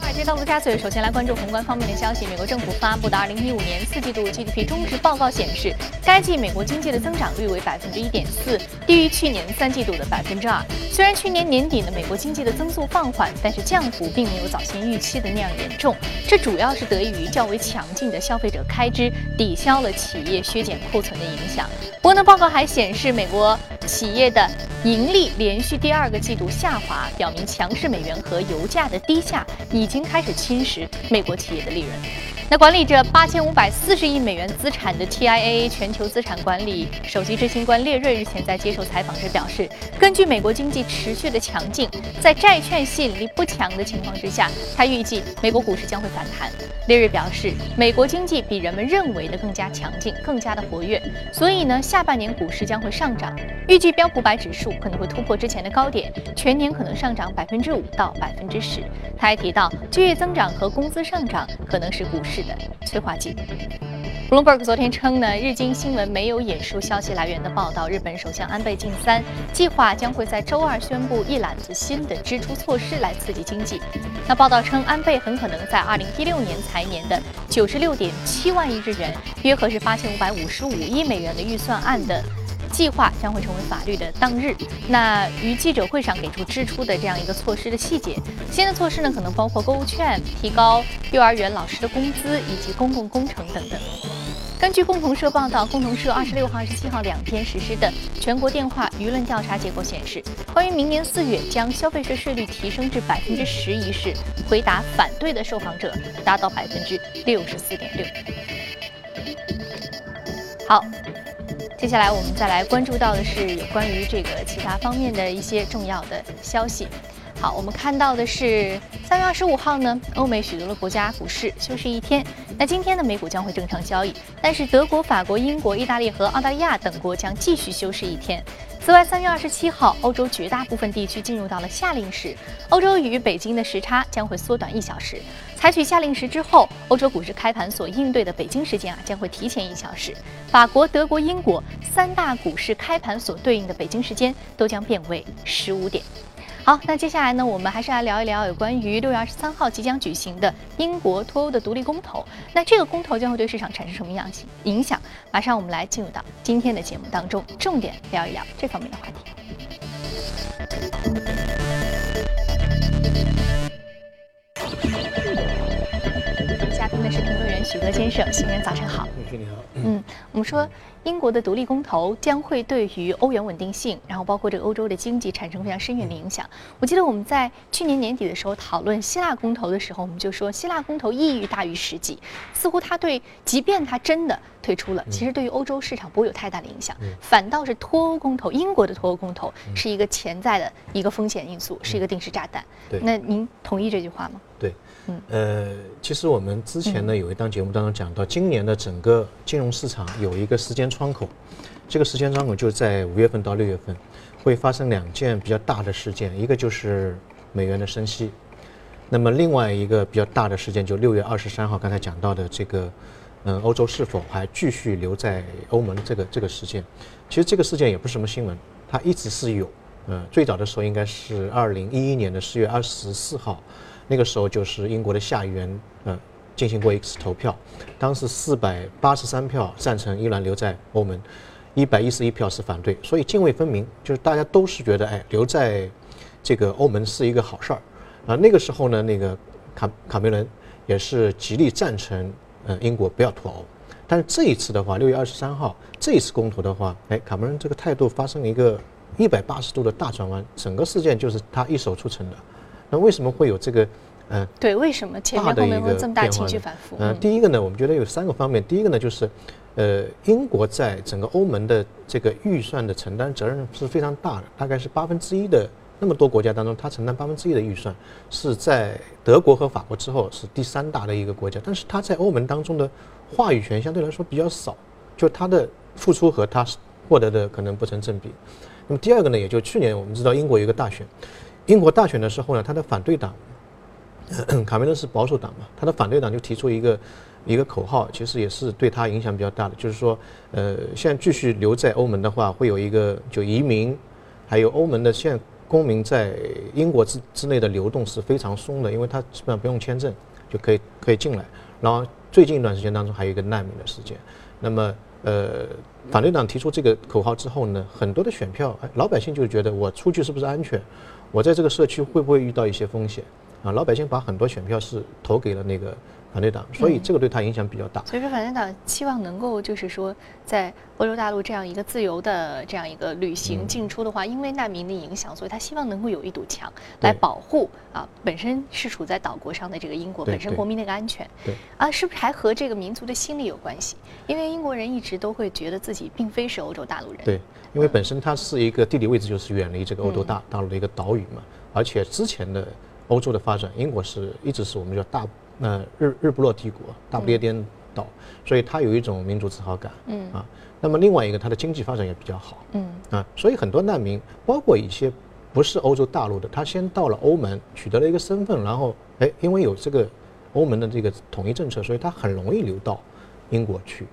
华尔街到陆家嘴，首先来关注宏观方面的消息。美国政府发布的2015年四季度 GDP 中值报告显示，该季美国经济的增长率为百分之一点四，低于去年三季度的百分之二。虽然去年年底呢，美国经济的增速放缓，但是降幅并没有早先预期的那样严重。这主要是得益于较为强劲的消费者开支，抵消了企业削减库存的影响。不过呢，报告还显示，美国企业的盈利连续第二个季度下滑，表明强势美元和油价的低下已经开始侵蚀美国企业的利润。那管理着八千五百四十亿美元资产的 TIAA 全球资产管理首席执行官列瑞日前在接受采访时表示，根据美国经济持续的强劲，在债券吸引力不强的情况之下，他预计美国股市将会反弹。列瑞表示，美国经济比人们认为的更加强劲，更加的活跃，所以呢，下半年股市将会上涨。预计标普百指数可能会突破之前的高点，全年可能上涨百分之五到百分之十。他还提到，就业增长和工资上涨可能是股市是的催化剂。Bloomberg 昨天称呢，日经新闻没有引述消息来源的报道。日本首相安倍晋三计划将会在周二宣布一揽子新的支出措施来刺激经济。那报道称，安倍很可能在2016年财年的96.7万亿日元，约合是8555亿美元的预算案的。计划将会成为法律的当日。那于记者会上给出支出的这样一个措施的细节，新的措施呢可能包括购物券、提高幼儿园老师的工资以及公共工程等等。根据共同社报道，共同社二十六号、二十七号两天实施的全国电话舆论调查结果显示，关于明年四月将消费税税率提升至百分之十一事，回答反对的受访者达到百分之六十四点六。好。接下来我们再来关注到的是有关于这个其他方面的一些重要的消息。好，我们看到的是三月二十五号呢，欧美许多的国家股市休市一天。那今天呢，美股将会正常交易，但是德国、法国、英国、意大利和澳大利亚等国将继续休市一天。此外，三月二十七号，欧洲绝大部分地区进入到了夏令时，欧洲与北京的时差将会缩短一小时。采取夏令时之后，欧洲股市开盘所应对的北京时间啊将会提前一小时。法国、德国、英国三大股市开盘所对应的北京时间都将变为十五点。好，那接下来呢，我们还是来聊一聊有关于六月二十三号即将举行的英国脱欧的独立公投。那这个公投将会对市场产生什么样影响？马上我们来进入到今天的节目当中，重点聊一聊这方面的话题。许哥先生，新年早晨好。许你好。嗯，我们说英国的独立公投将会对于欧元稳定性，然后包括这个欧洲的经济产生非常深远的影响。我记得我们在去年年底的时候讨论希腊公投的时候，我们就说希腊公投意义大于实际，似乎它对，即便它真的退出了，其实对于欧洲市场不会有太大的影响，反倒是脱欧公投，英国的脱欧公投是一个潜在的一个风险因素，是一个定时炸弹。对，那您同意这句话吗？对。呃，其实我们之前呢有一档节目当中讲到，今年的整个金融市场有一个时间窗口，这个时间窗口就在五月份到六月份，会发生两件比较大的事件，一个就是美元的升息，那么另外一个比较大的事件就六月二十三号刚才讲到的这个，嗯，欧洲是否还继续留在欧盟这个这个事件，其实这个事件也不是什么新闻，它一直是有，嗯，最早的时候应该是二零一一年的四月二十四号。那个时候就是英国的下议院，呃，进行过一次投票，当时四百八十三票赞成英格兰留在欧盟，一百一十一票是反对，所以泾渭分明，就是大家都是觉得，哎，留在这个欧盟是一个好事儿，啊，那个时候呢，那个卡卡梅伦也是极力赞成，呃，英国不要脱欧，但是这一次的话，六月二十三号这一次公投的话，哎，卡梅伦这个态度发生了一个一百八十度的大转弯，整个事件就是他一手促成的。那为什么会有这个，嗯，对，为什么前面后面会这么大情绪反复？嗯，第一个呢，我们觉得有三个方面。第一个呢，就是，呃，英国在整个欧盟的这个预算的承担责任是非常大的，大概是八分之一的那么多国家当中，它承担八分之一的预算，是在德国和法国之后是第三大的一个国家。但是它在欧盟当中的话语权相对来说比较少，就它的付出和它获得的可能不成正比。那么第二个呢，也就去年我们知道英国有一个大选。英国大选的时候呢，他的反对党 卡梅伦是保守党嘛，他的反对党就提出一个一个口号，其实也是对他影响比较大的，就是说，呃，现在继续留在欧盟的话，会有一个就移民，还有欧盟的现公民在英国之之内的流动是非常松的，因为他基本上不用签证就可以可以进来。然后最近一段时间当中还有一个难民的事件，那么呃，反对党提出这个口号之后呢，很多的选票，老百姓就觉得我出去是不是安全？我在这个社区会不会遇到一些风险？啊，老百姓把很多选票是投给了那个。反对党，所以这个对他影响比较大。所以说，反对党期望能够就是说，在欧洲大陆这样一个自由的这样一个旅行进出的话，因为难民的影响，所以他希望能够有一堵墙来保护啊，本身是处在岛国上的这个英国本身国民的一个安全。对啊，是不是还和这个民族的心理有关系？因为英国人一直都会觉得自己并非是欧洲大陆人。对，因为本身它是一个地理位置就是远离这个欧洲大大陆的一个岛屿嘛，而且之前的欧洲的发展，英国是一直是我们叫大。那日日不落帝国，大不列颠岛，所以它有一种民族自豪感。嗯啊，那么另外一个，它的经济发展也比较好。嗯啊，所以很多难民，包括一些不是欧洲大陆的，他先到了欧盟，取得了一个身份，然后哎，因为有这个欧盟的这个统一政策，所以他很容易流到英国去。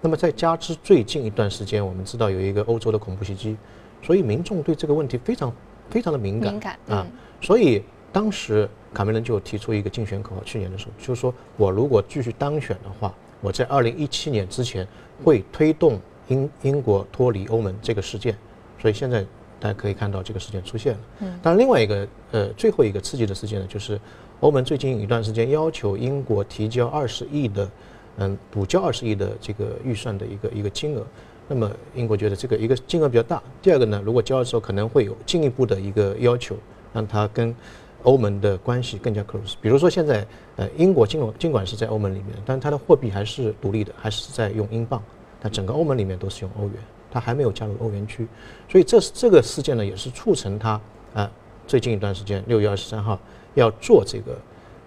那么再加之最近一段时间，我们知道有一个欧洲的恐怖袭击，所以民众对这个问题非常非常的敏感。敏感啊，所以当时。卡梅伦就提出一个竞选口号，去年的时候就是说，我如果继续当选的话，我在二零一七年之前会推动英英国脱离欧盟这个事件。所以现在大家可以看到这个事件出现了。嗯。当然，另外一个呃最后一个刺激的事件呢，就是欧盟最近一段时间要求英国提交二十亿的嗯补交二十亿的这个预算的一个一个金额。那么英国觉得这个一个金额比较大。第二个呢，如果交的时候可能会有进一步的一个要求，让它跟。欧盟的关系更加 close，比如说现在，呃，英国尽管尽管是在欧盟里面，但它的货币还是独立的，还是在用英镑。但整个欧盟里面都是用欧元，它还没有加入欧元区，所以这这个事件呢，也是促成它啊，最近一段时间六月二十三号要做这个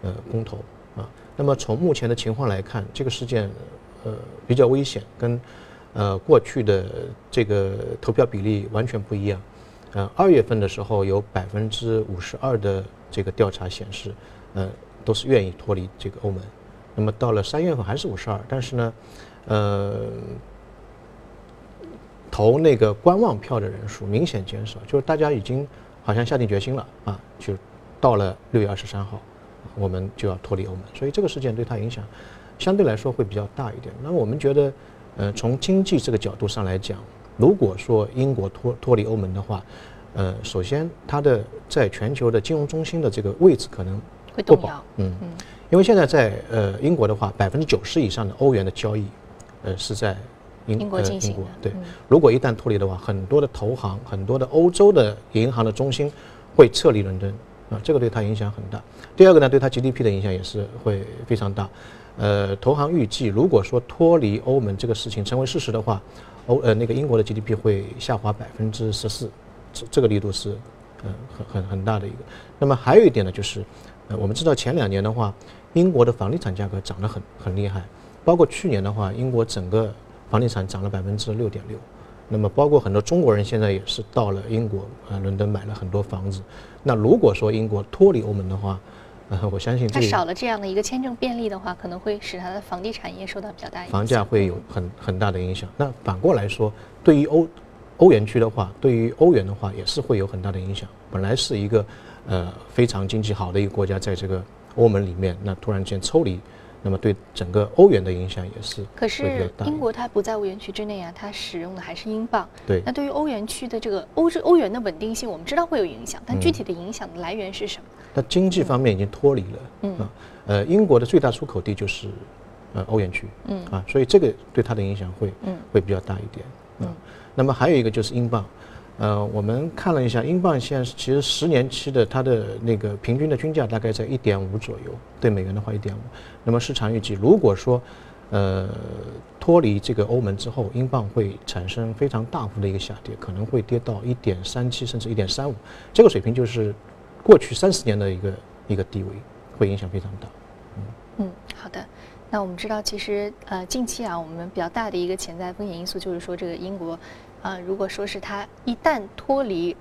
呃公投啊。那么从目前的情况来看，这个事件呃比较危险，跟呃过去的这个投票比例完全不一样。呃，二月份的时候有百分之五十二的这个调查显示，呃，都是愿意脱离这个欧盟。那么到了三月份还是五十二，但是呢，呃，投那个观望票的人数明显减少，就是大家已经好像下定决心了啊，就到了六月二十三号，我们就要脱离欧盟。所以这个事件对它影响相对来说会比较大一点。那我们觉得，呃，从经济这个角度上来讲。如果说英国脱脱离欧盟的话，呃，首先它的在全球的金融中心的这个位置可能会动摇，嗯嗯，因为现在在呃英国的话，百分之九十以上的欧元的交易，呃是在英英国进行对，如果一旦脱离的话，很多的投行、很多的欧洲的银行的中心会撤离伦敦，啊，这个对它影响很大。第二个呢，对它 GDP 的影响也是会非常大。呃，投行预计，如果说脱离欧盟这个事情成为事实的话，欧呃那个英国的 GDP 会下滑百分之十四，这这个力度是，嗯很很很大的一个。那么还有一点呢，就是，呃我们知道前两年的话，英国的房地产价格涨得很很厉害，包括去年的话，英国整个房地产涨了百分之六点六。那么包括很多中国人现在也是到了英国啊伦敦买了很多房子。那如果说英国脱离欧盟的话，呃，我相信它少了这样的一个签证便利的话，可能会使它的房地产业受到比较大影响。房价会有很很大的影响。那反过来说，对于欧欧元区的话，对于欧元的话，也是会有很大的影响。本来是一个呃非常经济好的一个国家，在这个欧盟里面，那突然间抽离。那么对整个欧元的影响也是，可是英国它不在欧元区之内啊，它使用的还是英镑。对，那对于欧元区的这个欧洲欧元的稳定性，我们知道会有影响，但具体的影响的来源是什么？它经济方面已经脱离了，嗯，呃，英国的最大出口地就是呃欧元区，嗯啊，所以这个对它的影响会嗯会比较大一点，嗯，那么还有一个就是英镑。呃，我们看了一下，英镑现在其实十年期的它的那个平均的均价大概在一点五左右，对美元的话一点五。那么市场预计，如果说呃脱离这个欧盟之后，英镑会产生非常大幅的一个下跌，可能会跌到一点三七甚至一点三五，这个水平就是过去三十年的一个一个低位，会影响非常大。嗯嗯，好的。那我们知道，其实呃近期啊，我们比较大的一个潜在风险因素就是说这个英国。啊，如果说是它一旦脱离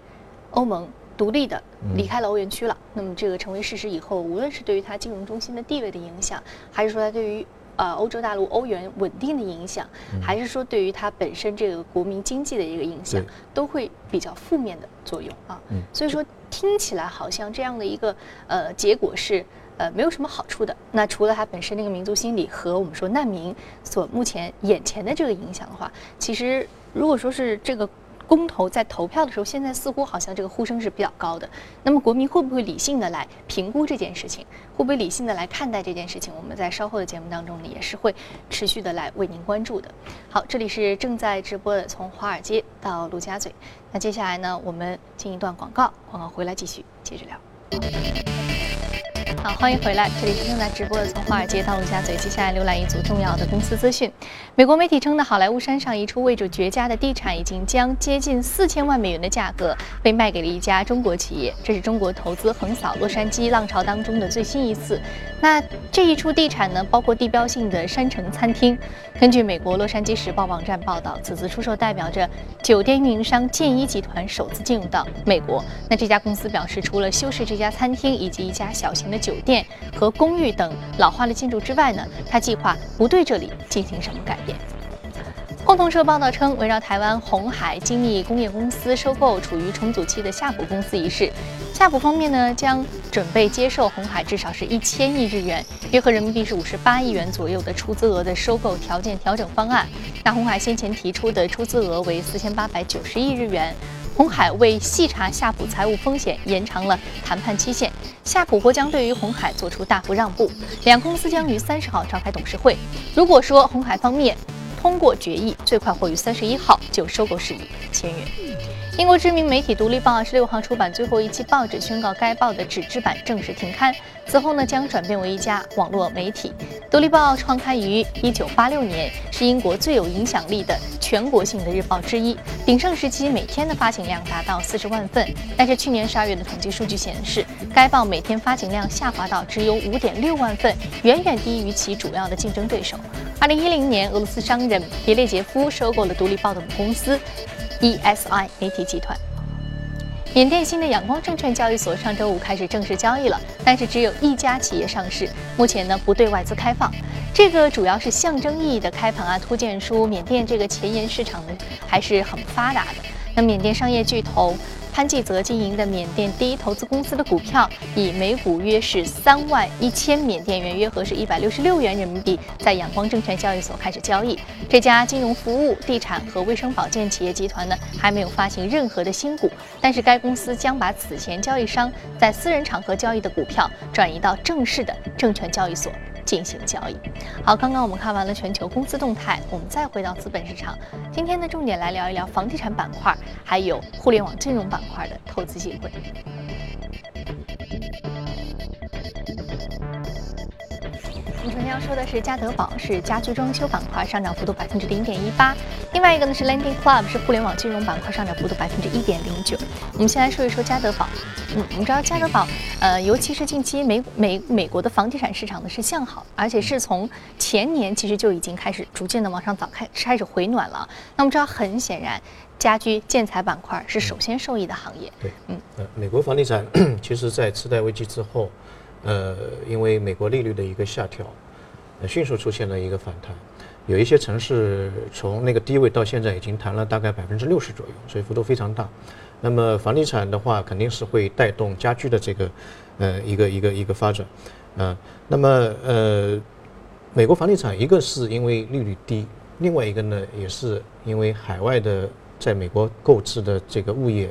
欧盟独立的离开了欧元区了，那么这个成为事实以后，无论是对于它金融中心的地位的影响，还是说它对于呃欧洲大陆欧元稳定的影响，还是说对于它本身这个国民经济的一个影响，都会比较负面的作用啊。所以说听起来好像这样的一个呃结果是呃没有什么好处的。那除了它本身那个民族心理和我们说难民所目前眼前的这个影响的话，其实如果说是这个。公投在投票的时候，现在似乎好像这个呼声是比较高的。那么国民会不会理性的来评估这件事情？会不会理性的来看待这件事情？我们在稍后的节目当中呢，也是会持续的来为您关注的。好，这里是正在直播的，从华尔街到陆家嘴。那接下来呢，我们进一段广告，广告回来继续接着聊。好，欢迎回来，这里是正在直播的从华尔街到陆家嘴。接下来浏览一组重要的公司资讯。美国媒体称呢好莱坞山上一处位置绝佳的地产，已经将接近四千万美元的价格被卖给了一家中国企业。这是中国投资横扫洛杉矶浪潮当中的最新一次。那这一处地产呢，包括地标性的山城餐厅。根据美国《洛杉矶时报》网站报道，此次出售代表着酒店运营商建一集团首次进入到美国。那这家公司表示，除了修饰这家餐厅以及一家小型的酒酒店和公寓等老化的建筑之外呢，他计划不对这里进行什么改变。共同社报道称，围绕台湾红海精密工业公司收购处于重组期的夏普公司一事，夏普方面呢将准备接受红海至少是一千亿日元，约合人民币是五十八亿元左右的出资额的收购条件调整方案。那红海先前提出的出资额为四千八百九十亿日元。红海为细查夏普财务风险，延长了谈判期限。夏普或将对于红海做出大幅让步。两公司将于三十号召开董事会。如果说红海方面通过决议，最快会于三十一号就收购事宜签约。英国知名媒体《独立报》二十六号出版最后一期报纸，宣告该报的纸质版正式停刊。此后呢，将转变为一家网络媒体。《独立报》创刊于一九八六年，是英国最有影响力的全国性的日报之一。鼎盛时期，每天的发行量达到四十万份。但是去年十二月的统计数据显示，该报每天发行量下滑到只有五点六万份，远远低于其主要的竞争对手。二零一零年，俄罗斯商人别列杰夫收购了《独立报》的母公司。ESI 媒体集团，缅甸新的阳光证券交易所上周五开始正式交易了，但是只有一家企业上市，目前呢不对外资开放。这个主要是象征意义的开盘啊，突见出缅甸这个前沿市场呢还是很发达的。那缅甸商业巨头。潘继泽经营的缅甸第一投资公司的股票以每股约是三万一千缅甸元，约合是一百六十六元人民币，在阳光证券交易所开始交易。这家金融服务、地产和卫生保健企业集团呢，还没有发行任何的新股，但是该公司将把此前交易商在私人场合交易的股票转移到正式的证券交易所。进行交易。好，刚刚我们看完了全球公司动态，我们再回到资本市场。今天呢重点来聊一聊房地产板块，还有互联网金融板块的投资机会。我们首先要说的是嘉德宝，是家居装修板块上涨幅度百分之零点一八。另外一个呢是 Lending Club，是互联网金融板块上涨幅度百分之一点零九。我们先来说一说嘉德宝。嗯，我们知道嘉德宝，呃，尤其是近期美美美国的房地产市场呢是向好，而且是从前年其实就已经开始逐渐的往上早开开始回暖了。那我们知道，很显然，家居建材板块是首先受益的行业。对，嗯，呃，美国房地产 其实在次贷危机之后，呃，因为美国利率的一个下调，迅速出现了一个反弹。有一些城市从那个低位到现在已经弹了大概百分之六十左右，所以幅度非常大。那么房地产的话，肯定是会带动家居的这个，呃，一个一个一个发展，啊，那么呃，美国房地产一个是因为利率低，另外一个呢也是因为海外的在美国购置的这个物业，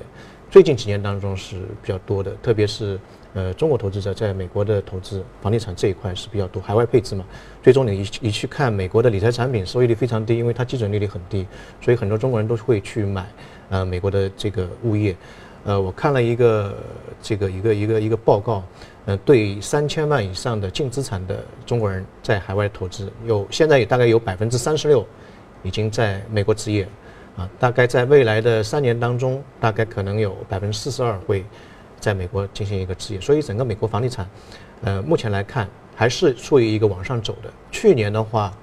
最近几年当中是比较多的，特别是呃中国投资者在美国的投资房地产这一块是比较多，海外配置嘛，最终你一一去看美国的理财产品收益率非常低，因为它基准利率很低，所以很多中国人都会去买。呃，美国的这个物业，呃，我看了一个这个一个一个一个报告，呃，对三千万以上的净资产的中国人在海外投资，有现在也大概有百分之三十六已经在美国置业，啊，大概在未来的三年当中，大概可能有百分之四十二会在美国进行一个置业，所以整个美国房地产，呃，目前来看还是处于一个往上走的。去年的话。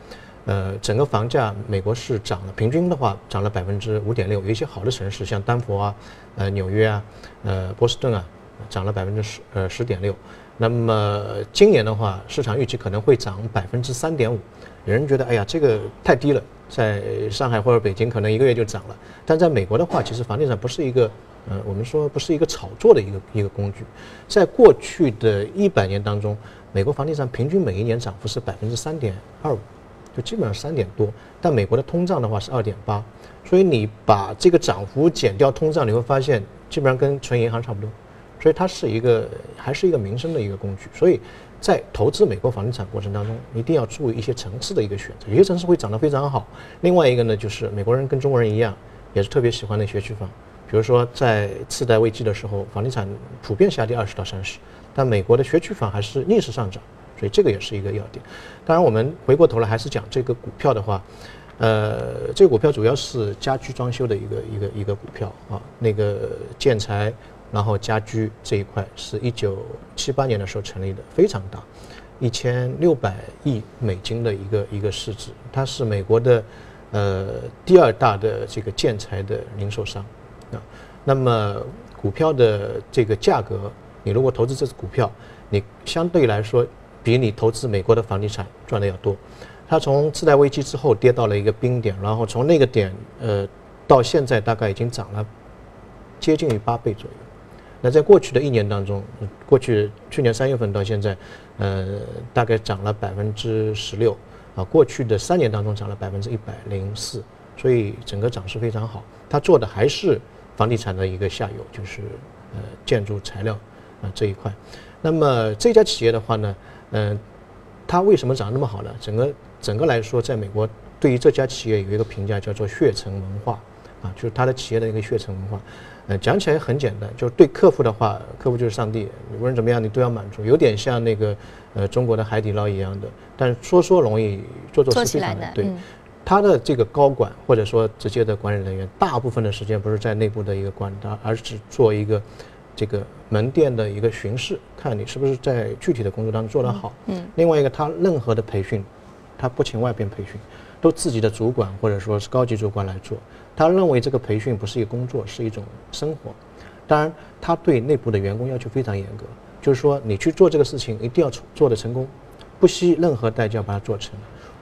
呃，整个房价美国是涨了，平均的话涨了百分之五点六，有一些好的城市像丹佛啊、呃纽约啊、呃波士顿啊，涨了百分之十呃十点六，那么今年的话，市场预期可能会涨百分之三点五。有人觉得，哎呀，这个太低了，在上海或者北京可能一个月就涨了。但在美国的话，其实房地产不是一个，呃，我们说不是一个炒作的一个一个工具。在过去的一百年当中，美国房地产平均每一年涨幅是百分之三点二五，就基本上三点多。但美国的通胀的话是二点八，所以你把这个涨幅减掉通胀，你会发现基本上跟存银行差不多。所以它是一个还是一个民生的一个工具，所以在投资美国房地产过程当中，一定要注意一些层次的一个选择。有些城市会涨得非常好，另外一个呢，就是美国人跟中国人一样，也是特别喜欢那学区房。比如说在次贷危机的时候，房地产普遍下跌二十到三十，但美国的学区房还是逆势上涨，所以这个也是一个要点。当然，我们回过头来还是讲这个股票的话，呃，这个股票主要是家居装修的一个一个一个股票啊，那个建材。然后家居这一块是一九七八年的时候成立的，非常大，一千六百亿美金的一个一个市值，它是美国的呃第二大的这个建材的零售商啊。那么股票的这个价格，你如果投资这只股票，你相对来说比你投资美国的房地产赚的要多。它从次贷危机之后跌到了一个冰点，然后从那个点呃到现在大概已经涨了接近于八倍左右。那在过去的一年当中，过去去年三月份到现在，呃，大概涨了百分之十六，啊，过去的三年当中涨了百分之一百零四，所以整个涨势非常好。它做的还是房地产的一个下游，就是呃建筑材料啊这一块。那么这家企业的话呢，嗯，它为什么涨那么好呢？整个整个来说，在美国对于这家企业有一个评价叫做血层文化，啊，就是它的企业的一个血层文化。呃，讲起来很简单，就是对客户的话，客户就是上帝，无论怎么样你都要满足，有点像那个呃中国的海底捞一样的。但说说容易，做做是非常难。对，他的这个高管或者说直接的管理人员，大部分的时间不是在内部的一个管他，而是做一个这个门店的一个巡视，看你是不是在具体的工作当中做得好。嗯。另外一个，他任何的培训，他不请外边培训，都自己的主管或者说是高级主管来做。他认为这个培训不是一个工作，是一种生活。当然，他对内部的员工要求非常严格，就是说你去做这个事情一定要做得成功，不惜任何代价把它做成。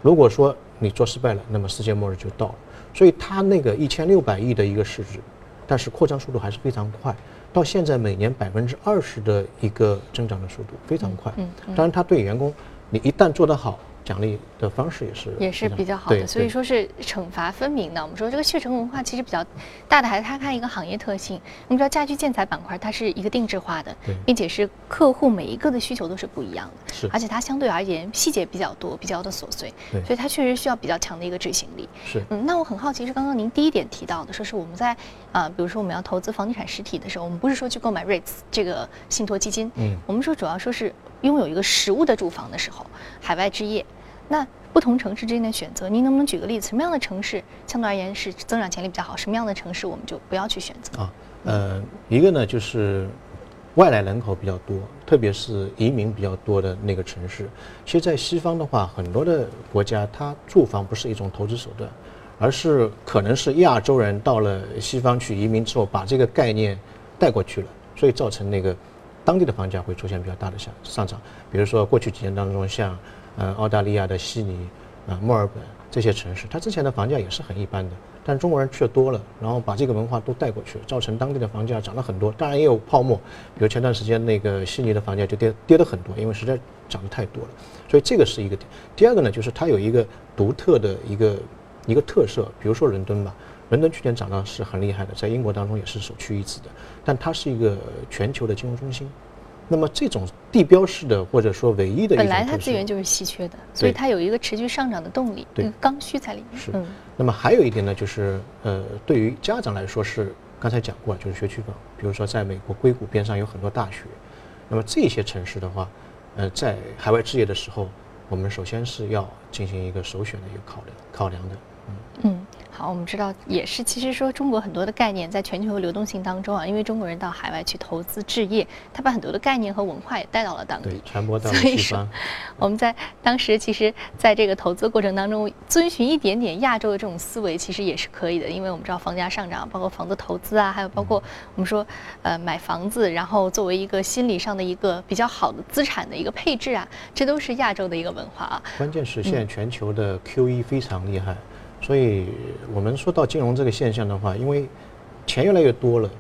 如果说你做失败了，那么世界末日就到了。所以他那个一千六百亿的一个市值，但是扩张速度还是非常快，到现在每年百分之二十的一个增长的速度非常快。嗯，当然他对员工，你一旦做得好。奖励的方式也是也是比较好的，所以说是惩罚分明的。我们说这个血橙文化其实比较大的，还是它看一个行业特性。我们知道家居建材板块它是一个定制化的，并且是客户每一个的需求都是不一样的，是而且它相对而言细节比较多，比较的琐碎，所以它确实需要比较强的一个执行力。是嗯，那我很好奇，是刚刚您第一点提到的，说是我们在啊，比如说我们要投资房地产实体的时候，我们不是说去购买 REITs 这个信托基金，嗯，我们说主要说是拥有一个实物的住房的时候，海外置业。那不同城市之间的选择，您能不能举个例子？什么样的城市相对而言是增长潜力比较好？什么样的城市我们就不要去选择？啊，呃，一个呢就是外来人口比较多，特别是移民比较多的那个城市。其实，在西方的话，很多的国家，它住房不是一种投资手段，而是可能是亚洲人到了西方去移民之后，把这个概念带过去了，所以造成那个当地的房价会出现比较大的上上涨。比如说过去几年当中，像呃，澳大利亚的悉尼、啊墨尔本这些城市，它之前的房价也是很一般的，但中国人去的多了，然后把这个文化都带过去了，造成当地的房价涨了很多。当然也有泡沫，比如前段时间那个悉尼的房价就跌跌了很多，因为实在涨得太多了。所以这个是一个点。第二个呢，就是它有一个独特的一个一个特色，比如说伦敦吧，伦敦去年涨得是很厉害的，在英国当中也是首屈一指的，但它是一个全球的金融中心。那么这种地标式的或者说唯一的，本来它资源就是稀缺的，所以它有一个持续上涨的动力，一个刚需在里面。是。那么还有一点呢，就是呃，对于家长来说是刚才讲过，就是学区房，比如说在美国硅谷边上有很多大学，那么这些城市的话，呃，在海外置业的时候，我们首先是要进行一个首选的一个考量考量的。嗯。好，我们知道也是，其实说中国很多的概念在全球流动性当中啊，因为中国人到海外去投资置业，他把很多的概念和文化也带到了当地，传播到了西方。我们在当时其实在这个投资过程当中，遵循一点点亚洲的这种思维，其实也是可以的，因为我们知道房价上涨，包括房子投资啊，还有包括我们说呃买房子，然后作为一个心理上的一个比较好的资产的一个配置啊，这都是亚洲的一个文化啊。关键是现在全球的 QE 非常厉害。所以，我们说到金融这个现象的话，因为钱越来越多了，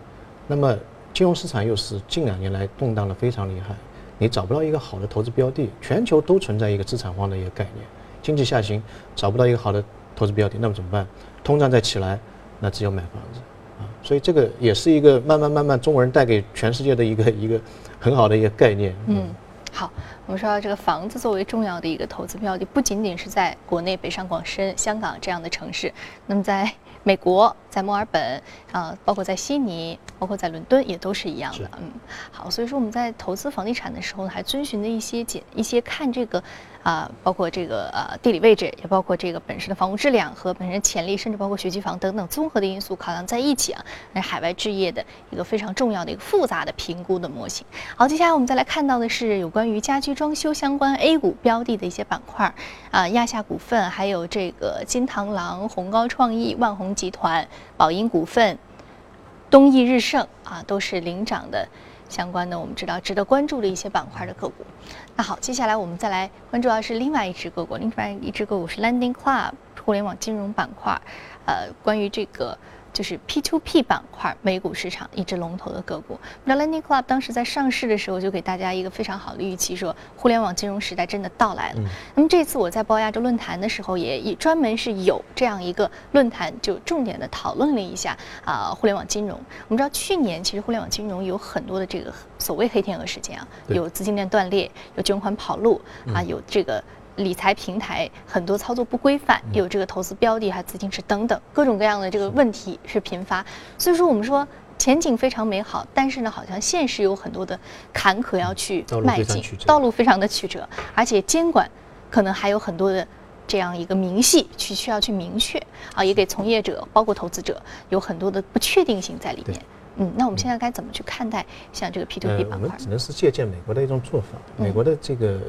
那么金融市场又是近两年来动荡的非常厉害，你找不到一个好的投资标的，全球都存在一个资产荒的一个概念，经济下行找不到一个好的投资标的，那么怎么办？通胀再起来，那只有买房子啊。所以这个也是一个慢慢慢慢中国人带给全世界的一个一个很好的一个概念。嗯。好，我们说到这个房子作为重要的一个投资标的，不仅仅是在国内北上广深、香港这样的城市，那么在。美国在墨尔本啊，包括在悉尼，包括在伦敦也都是一样的。嗯，好，所以说我们在投资房地产的时候呢，还遵循的一些简一些看这个啊，包括这个呃地理位置，也包括这个本身的房屋质量和本身潜力，甚至包括学区房等等综合的因素考量在一起啊，那海外置业的一个非常重要的一个复杂的评估的模型。好，接下来我们再来看到的是有关于家居装修相关 A 股标的的一些板块啊，亚夏股份，还有这个金螳螂、宏高创意、万宏。集团、宝盈股份、东易日盛啊，都是领涨的相关的。我们知道值得关注的一些板块的个股。那好，接下来我们再来关注到是另外一只个股，另外一只个股是 Landing Club 互联网金融板块。呃，关于这个。就是 P to P 板块，美股市场一只龙头的个股。那 Lending Club 当时在上市的时候，就给大家一个非常好的预期，说互联网金融时代真的到来了。那么这次我在包亚洲论坛的时候，也也专门是有这样一个论坛，就重点的讨论了一下啊，互联网金融。我们知道去年其实互联网金融有很多的这个所谓黑天鹅事件啊，有资金链断裂，有捐款跑路啊，有这个。理财平台很多操作不规范，有这个投资标的还资金池等等各种各样的这个问题是频发，所以说我们说前景非常美好，但是呢，好像现实有很多的坎坷要去迈进，道路非常的曲折，而且监管可能还有很多的这样一个明细去需要去明确。啊，也给从业者包括投资者有很多的不确定性在里面。嗯，那我们现在该怎么去看待像这个 P to P 板块？我们只能是借鉴美国的一种做法。美国的这个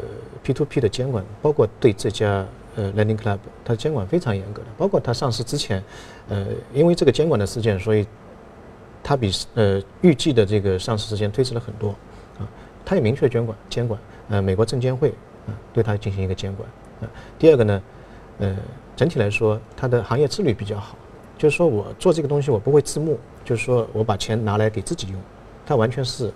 P to P 的监管，包括对这家呃 Lending Club，它监管非常严格的。包括它上市之前，呃，因为这个监管的事件，所以它比呃预计的这个上市时间推迟了很多啊。它也明确监管监管，呃，美国证监会啊对它进行一个监管啊。第二个呢，呃，整体来说，它的行业自律比较好。就是说我做这个东西，我不会自募，就是说我把钱拿来给自己用，它完全是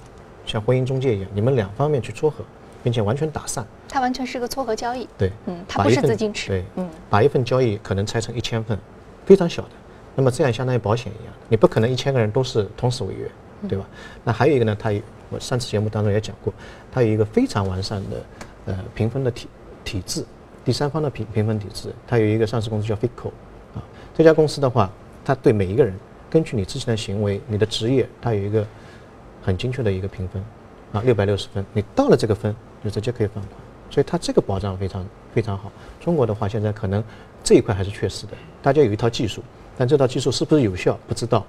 像婚姻中介一样，你们两方面去撮合，并且完全打散。它完全是个撮合交易。对，嗯，它不是资金池。对，嗯，把一份交易可能拆成一千份，非常小的，那么这样相当于保险一样，你不可能一千个人都是同时违约，对吧？那还有一个呢，它我上次节目当中也讲过，它有一个非常完善的呃评分的体体制，第三方的评评分体制，它有一个上市公司叫 Fico。这家公司的话，它对每一个人，根据你之前的行为、你的职业，它有一个很精确的一个评分，啊，六百六十分，你到了这个分，你直接可以放款，所以它这个保障非常非常好。中国的话，现在可能这一块还是缺失的，大家有一套技术，但这套技术是不是有效，不知道，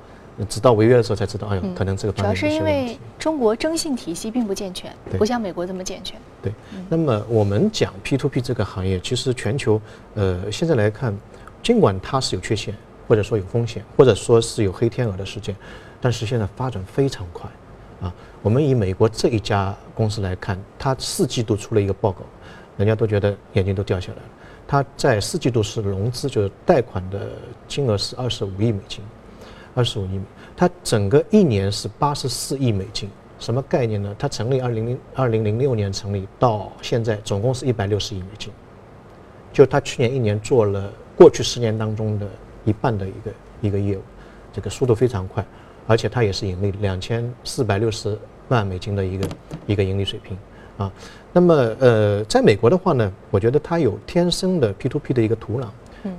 直到违约的时候才知道，哎呦，可能这个主要是因为中国征信体系并不健全，不像美国这么健全。对，那么我们讲 P to P 这个行业，其实全球，呃，现在来看。尽管它是有缺陷，或者说有风险，或者说是有黑天鹅的事件，但是现在发展非常快，啊，我们以美国这一家公司来看，它四季度出了一个报告，人家都觉得眼睛都掉下来了。它在四季度是融资，就是贷款的金额是二十五亿美金，二十五亿美。它整个一年是八十四亿美金，什么概念呢？它成立二零零二零零六年成立到现在，总共是一百六十亿美金，就它去年一年做了。过去十年当中的一半的一个一个业务，这个速度非常快，而且它也是盈利两千四百六十万美金的一个一个盈利水平啊。那么呃，在美国的话呢，我觉得它有天生的 P to P 的一个土壤。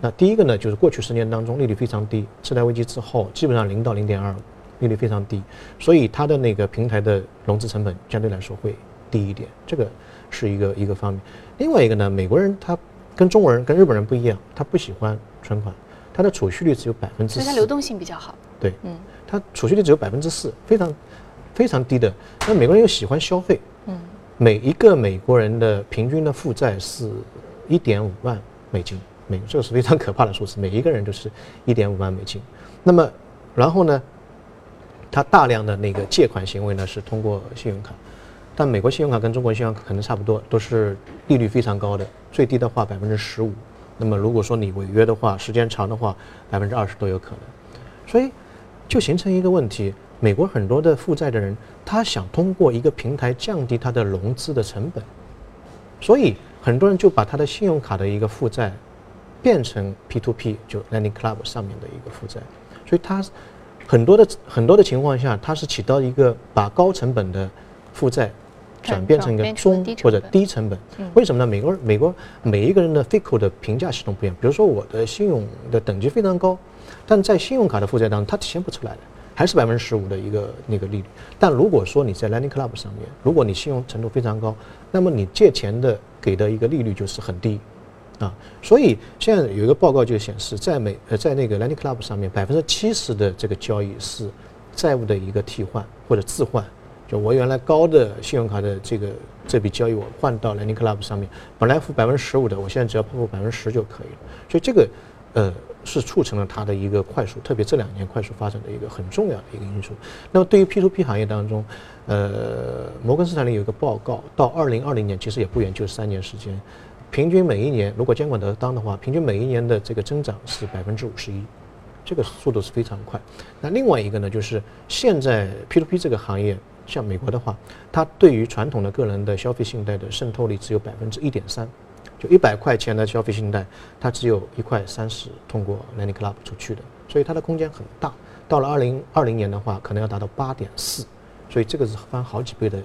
那第一个呢，就是过去十年当中利率非常低，次贷危机之后基本上零到零点二，利率非常低，所以它的那个平台的融资成本相对来说会低一点，这个是一个一个方面。另外一个呢，美国人他。跟中国人、跟日本人不一样，他不喜欢存款，他的储蓄率只有百分之四，所以它流动性比较好。对，嗯，它储蓄率只有百分之四，非常非常低的。那美国人又喜欢消费，嗯，每一个美国人的平均的负债是一点五万美金，美这个是非常可怕的数字，每一个人都是一点五万美金。那么，然后呢，他大量的那个借款行为呢是通过信用卡。但美国信用卡跟中国信用卡可能差不多，都是利率非常高的，最低的话百分之十五。那么如果说你违约的话，时间长的话，百分之二十都有可能。所以就形成一个问题：美国很多的负债的人，他想通过一个平台降低他的融资的成本，所以很多人就把他的信用卡的一个负债变成 P2P，就 Lending Club 上面的一个负债。所以它很多的很多的情况下，它是起到一个把高成本的负债。转变成一个中或者低成本，为什么呢？美国美国每一个人的 FICO 的评价系统不一样。比如说我的信用的等级非常高，但在信用卡的负债当中，它体现不出来的，还是百分之十五的一个那个利率。但如果说你在 Lending Club 上面，如果你信用程度非常高，那么你借钱的给的一个利率就是很低，啊，所以现在有一个报告就显示，在美呃在那个 Lending Club 上面，百分之七十的这个交易是债务的一个替换或者置换。就我原来高的信用卡的这个这笔交易，我换到 Lending Club 上面，本来付百分之十五的，我现在只要付百分之十就可以了。所以这个，呃，是促成了它的一个快速，特别这两年快速发展的一个很重要的一个因素。那么对于 P to P 行业当中，呃，摩根斯坦利有一个报告，到二零二零年其实也不远，就三年时间，平均每一年如果监管得当的话，平均每一年的这个增长是百分之五十一，这个速度是非常快。那另外一个呢，就是现在 P to P 这个行业。像美国的话，它对于传统的个人的消费信贷的渗透率只有百分之一点三，就一百块钱的消费信贷，它只有一块三十通过 lenny Club 出去的，所以它的空间很大。到了二零二零年的话，可能要达到八点四，所以这个是翻好几倍的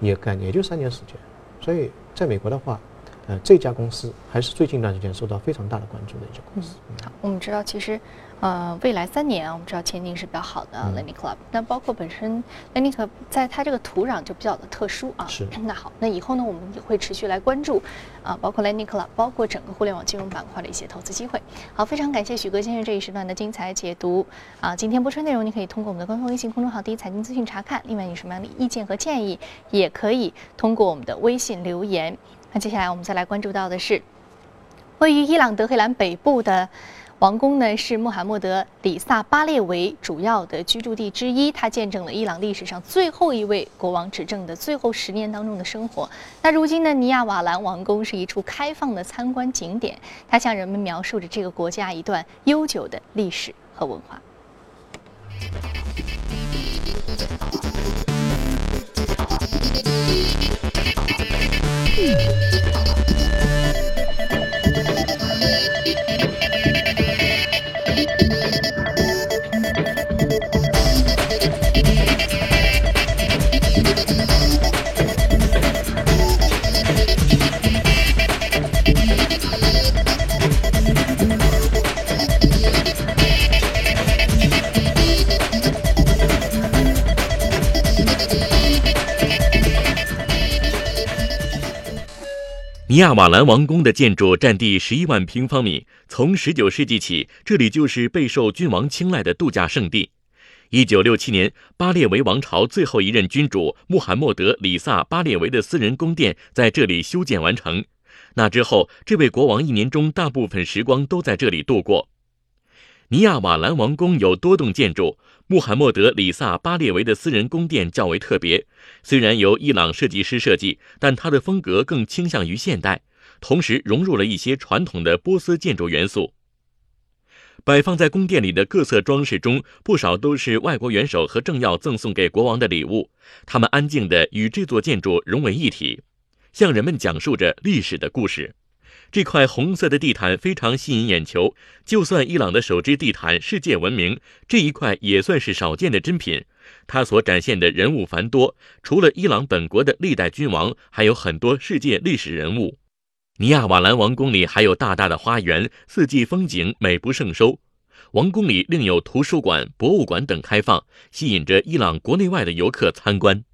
一个概念，也就三年时间。所以在美国的话，呃，这家公司还是最近一段时间受到非常大的关注的一家公司。好，我们知道其实。呃，未来三年啊，我们知道前景是比较好的 Lending Club。那包括本身 Lending Club 在它这个土壤就比较的特殊啊。是。那好，那以后呢，我们也会持续来关注啊，包括 Lending Club，包括整个互联网金融板块的一些投资机会。好，非常感谢许哥先生这一时段的精彩解读啊。今天播出内容，你可以通过我们的官方微信公众号“第一财经资讯”查看。另外，有什么样的意见和建议，也可以通过我们的微信留言。那接下来我们再来关注到的是，位于伊朗德黑兰北部的。王宫呢是穆罕默德里萨巴列维主要的居住地之一，它见证了伊朗历史上最后一位国王执政的最后十年当中的生活。那如今呢，尼亚瓦兰王宫是一处开放的参观景点，它向人们描述着这个国家一段悠久的历史和文化。尼亚瓦兰王宫的建筑占地十一万平方米，从十九世纪起，这里就是备受君王青睐的度假胜地。一九六七年，巴列维王朝最后一任君主穆罕默德里萨巴列维的私人宫殿在这里修建完成。那之后，这位国王一年中大部分时光都在这里度过。尼亚瓦兰王宫有多栋建筑，穆罕默德里萨巴列维的私人宫殿较为特别。虽然由伊朗设计师设计，但它的风格更倾向于现代，同时融入了一些传统的波斯建筑元素。摆放在宫殿里的各色装饰中，不少都是外国元首和政要赠送给国王的礼物。他们安静地与这座建筑融为一体，向人们讲述着历史的故事。这块红色的地毯非常吸引眼球，就算伊朗的手织地毯世界闻名，这一块也算是少见的珍品。它所展现的人物繁多，除了伊朗本国的历代君王，还有很多世界历史人物。尼亚瓦兰王宫里还有大大的花园，四季风景美不胜收。王宫里另有图书馆、博物馆等开放，吸引着伊朗国内外的游客参观。